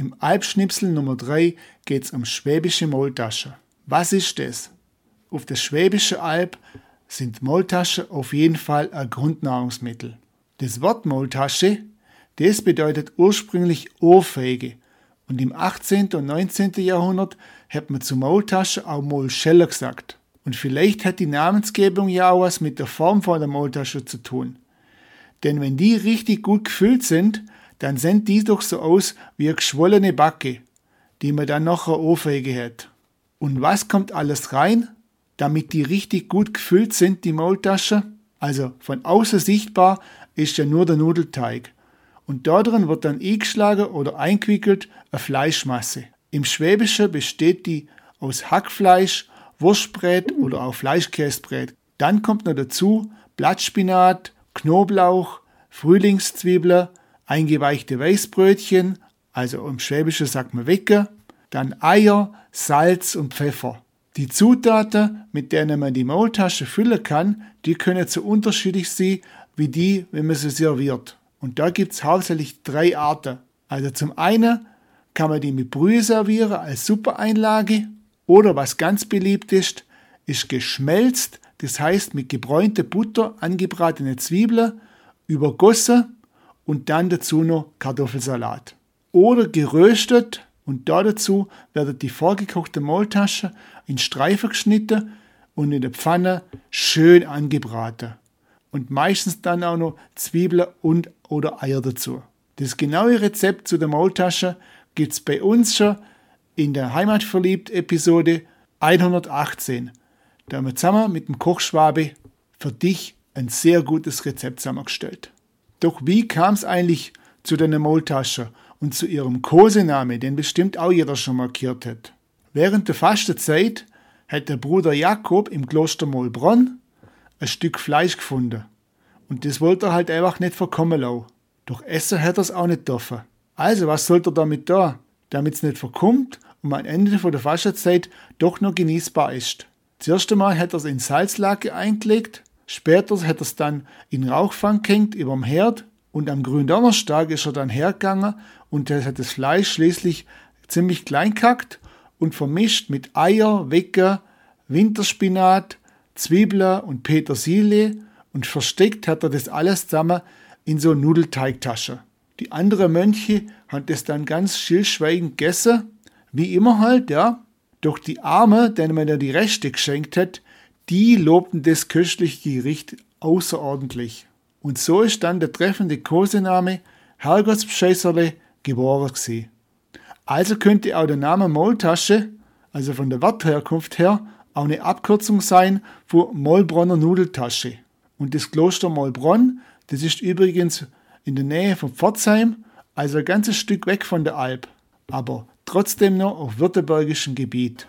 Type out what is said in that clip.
Im Alpschnipsel Nummer 3 geht es um schwäbische Maultasche. Was ist das? Auf der Schwäbische Alb sind Maultaschen auf jeden Fall ein Grundnahrungsmittel. Das Wort Maultasche, das bedeutet ursprünglich Ohrfeige und im 18. und 19. Jahrhundert hat man zu Maultasche auch Maulscheller gesagt. Und vielleicht hat die Namensgebung ja auch was mit der Form von der Maultasche zu tun. Denn wenn die richtig gut gefüllt sind, dann sehen die doch so aus wie eine geschwollene Backe, die man dann eine Ohrfeige hat. Und was kommt alles rein, damit die richtig gut gefüllt sind, die Maultasche? Also von außen sichtbar ist ja nur der Nudelteig. Und darin wird dann eingeschlagen oder eingewickelt eine Fleischmasse. Im Schwäbischen besteht die aus Hackfleisch, Wurstbrät oder auch Fleischkäsebrät. Dann kommt noch dazu Blattspinat, Knoblauch, Frühlingszwiebeln, eingeweichte Weißbrötchen, also im Schwäbischen sagt man Wecke, dann Eier, Salz und Pfeffer. Die Zutaten, mit denen man die Maultasche füllen kann, die können so unterschiedlich sein wie die, wenn man sie serviert. Und da gibt es hauptsächlich drei Arten. Also zum einen kann man die mit Brühe servieren als Suppeeinlage oder was ganz beliebt ist, ist geschmelzt, das heißt mit gebräunter Butter angebratene Zwiebeln, übergossen und dann dazu noch Kartoffelsalat. Oder geröstet und da dazu werden die vorgekochte Maultasche in Streifen geschnitten und in der Pfanne schön angebraten. Und meistens dann auch noch Zwiebeln und oder Eier dazu. Das genaue Rezept zu der Maultasche gibt es bei uns schon in der Heimatverliebt-Episode 118. Da haben wir zusammen mit dem Kochschwabe für dich ein sehr gutes Rezept zusammengestellt. Doch wie kam es eigentlich zu deiner Maultasche und zu ihrem Kosename, den bestimmt auch jeder schon markiert hat? Während der Fastenzeit hat der Bruder Jakob im Kloster Mollbronn ein Stück Fleisch gefunden. Und das wollte er halt einfach nicht verkommen lassen. Doch essen hätte er es auch nicht dürfen. Also, was sollte er damit da? Damit es nicht verkommt und am Ende von der Fastenzeit doch noch genießbar ist. Zuerst einmal hat er es in Salzlake eingelegt, später hat er es dann in Rauchfang gehängt über dem Herd und am Gründonnerstag ist er dann hergegangen und hat das Fleisch schließlich ziemlich klein gehackt und vermischt mit Eier, Wecker, Winterspinat, Zwiebeln und Petersilie und versteckt hat er das alles zusammen in so eine Nudelteigtasche. Die anderen Mönche haben das dann ganz stillschweigend gegessen, wie immer halt, ja. Doch die Arme, denen man ja die Rechte geschenkt hat, die lobten das köstliche Gericht außerordentlich. Und so ist dann der treffende Kosename Herrgottsbescheißerle geboren gewesen. Also könnte auch der Name Maultasche, also von der Wortherkunft her, auch eine Abkürzung sein für Mollbronner Nudeltasche. Und das Kloster Mollbronn, das ist übrigens in der Nähe von Pforzheim, also ein ganzes Stück weg von der Alp, aber trotzdem noch auf württembergischem Gebiet.